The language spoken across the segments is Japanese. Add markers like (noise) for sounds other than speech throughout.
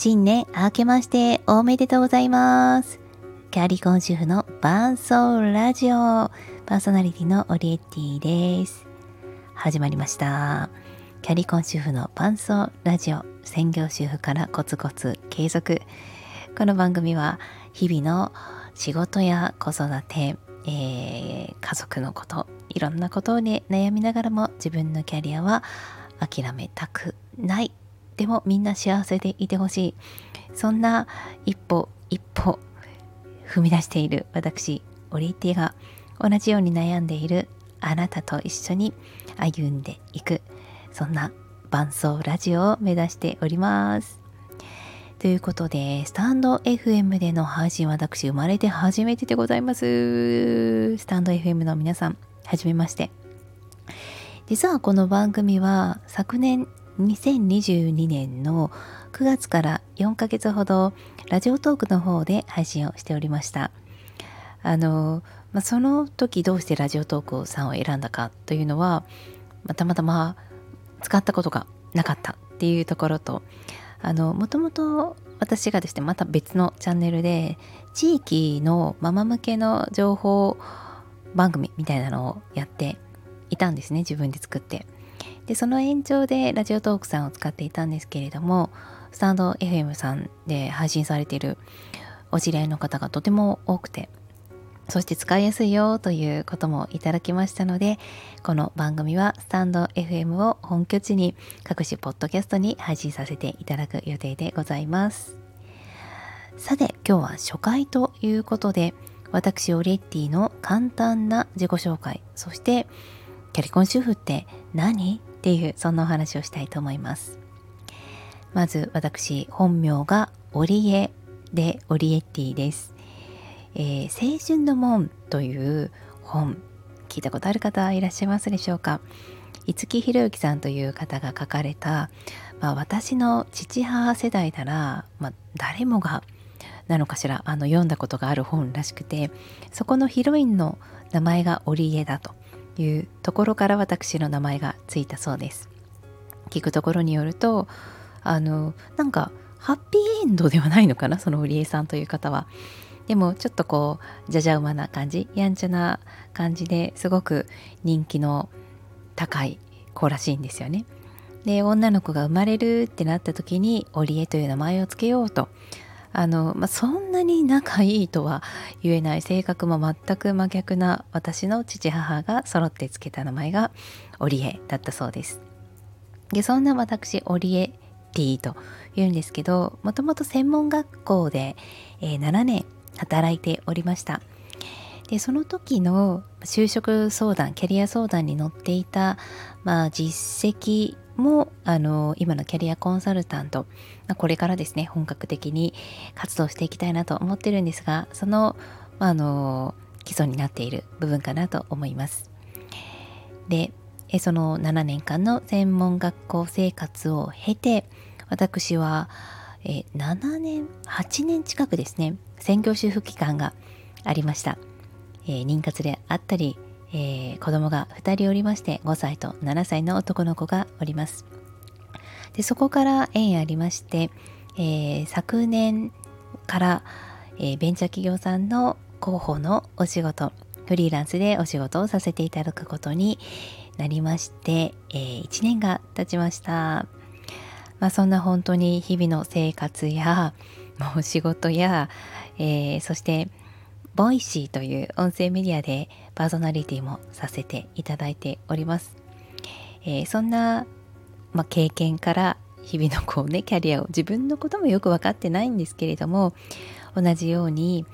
新年明けましておめでとうございます。キャリコン主婦の伴奏ラジオパーソナリティのオリエッティです。始まりました。キャリコン主婦の伴奏ラジオ専業主婦からコツコツ継続。この番組は日々の仕事や子育て、えー、家族のこといろんなことをね悩みながらも自分のキャリアは諦めたくないでもみんな幸せでいてほしいそんな一歩一歩踏み出している私オリティが同じように悩んでいるあなたと一緒に歩んでいくそんな伴奏ラジオを目指しておりますということで、スタンド FM での配信私生まれて初めてでございます。スタンド FM の皆さん、はじめまして。実はこの番組は昨年2022年の9月から4ヶ月ほどラジオトークの方で配信をしておりました。あの、まあ、その時どうしてラジオトークさんを選んだかというのは、ま、たまたま使ったことがなかったっていうところと、あのもともと私がですねまた別のチャンネルで地域のママ向けの情報番組みたいなのをやっていたんですね自分で作ってでその延長でラジオトークさんを使っていたんですけれどもスタンド FM さんで配信されているお知り合いの方がとても多くてそして使いやすいよということもいただきましたので、この番組はスタンド FM を本拠地に各種ポッドキャストに配信させていただく予定でございます。さて、今日は初回ということで、私オレッティの簡単な自己紹介、そしてキャリコン主婦って何？っていうそんなお話をしたいと思います。まず私、本名がオリエでオリエッティです。えー、青春の門という本聞いたことある方いらっしゃいますでしょうか？五木ひろゆきさんという方が書かれた、まあ、私の父母世代なら、まあ、誰もがなのかしらあの読んだことがある本らしくてそこのヒロインの名前が織江だというところから私の名前がついたそうです。聞くところによるとあのなんかハッピーエンドではないのかな？その織江さんという方は。でもちょっとこうじゃじゃ馬な感じやんちゃな感じですごく人気の高い子らしいんですよね。で女の子が生まれるってなった時に織江という名前を付けようとあの、まあ、そんなに仲いいとは言えない性格も全く真逆な私の父母が揃って付けた名前が織江だったそうです。でそんな私織江ティと言うんですけどもともと専門学校で、えー、7年働いておりましたでその時の就職相談キャリア相談に乗っていた、まあ、実績もあの今のキャリアコンサルタント、ま、これからですね本格的に活動していきたいなと思ってるんですがその,、まあ、あの基礎になっている部分かなと思います。でその7年間の専門学校生活を経て私はえ7年8年近くですね専業主婦期間がありました、えー、妊活であったり、えー、子供が2人おりまして5歳と7歳の男の子がおります。でそこから縁ありまして、えー、昨年から、えベンチャー企業さんの広報のお仕事フリーランスでお仕事をさせていただくことになりまして、え1年が経ちました。まあ、そんな本当に日々の生活やもう仕事や、えー、そしてボイシーという音声メディアでパーソナリティもさせていただいております。えー、そんな、まあ、経験から日々のこうね (laughs) キャリアを自分のこともよく分かってないんですけれども同じように、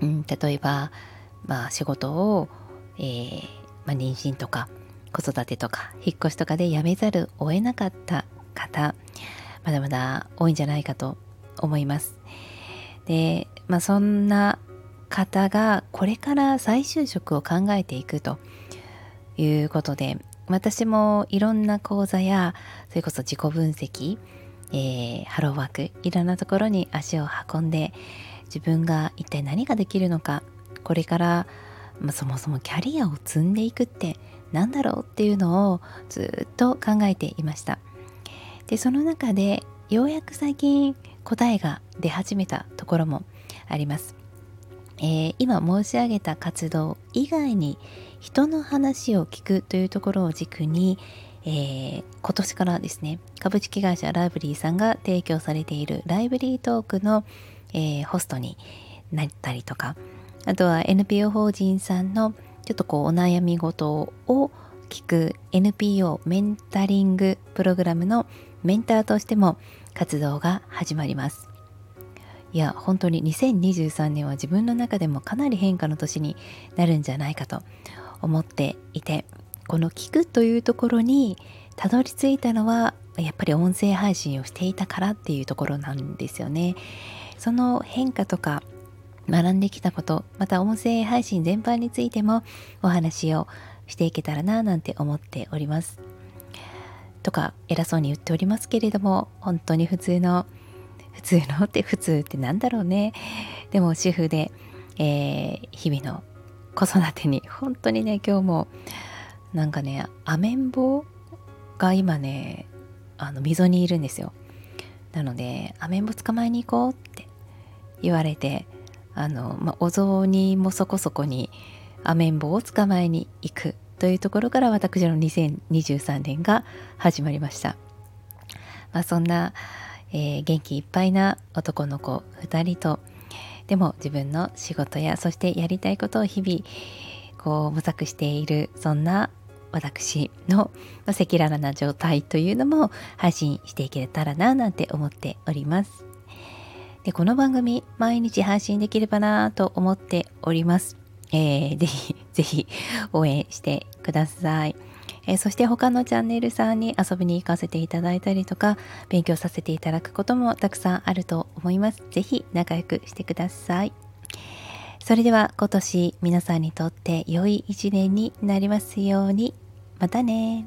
うん、例えば、まあ、仕事を、えーまあ、妊娠とか子育てとか引っ越しとかで辞めざるを得なかった方まだまだ多いんじゃないかと思います。で、まあ、そんな方がこれから再就職を考えていくということで私もいろんな講座やそれこそ自己分析、えー、ハローワークいろんなところに足を運んで自分が一体何ができるのかこれから、まあ、そもそもキャリアを積んでいくって何だろうっていうのをずっと考えていました。でその中でようやく最近答えが出始めたところもあります。えー、今申し上げた活動以外に人の話を聞くというところを軸に、えー、今年からですね株式会社ライブリーさんが提供されているライブリートークの、えー、ホストになったりとかあとは NPO 法人さんのちょっとこうお悩み事を聞く NPO メンタリングプログラムのメンターとしても活動が始まります。いや本当に2023年は自分の中でもかなり変化の年になるんじゃないかと思っていてこの聞くというところにたどり着いたのはやっぱり音声配信をしていたからっていうところなんですよね。その変化とか学んできたことまた音声配信全般についてもお話をしていけたらななんて思っております。とか偉そうに言っておりますけれども本当に普通の普通のって普通ってなんだろうね。でも主婦で、えー、日々の子育てに本当にね今日もなんかねアメンボが今ねあの溝にいるんですよ。なのでアメンボ捕まえに行こうって言われてあの、まあ、お雑煮もそこそこにアメンボを捕まえに行くというところから私の2023年が始まりました、まあ、そんな、えー、元気いっぱいな男の子2人とでも自分の仕事やそしてやりたいことを日々こう模索しているそんな私の赤裸々な状態というのも配信していけたらななんて思っております。でこの番組毎日配信できればなと思っております。えー、ぜひぜひ応援してください。えー、そして他のチャンネルさんに遊びに行かせていただいたりとか勉強させていただくこともたくさんあると思います。是非仲良くしてください。それでは今年皆さんにとって良い一年になりますように。またね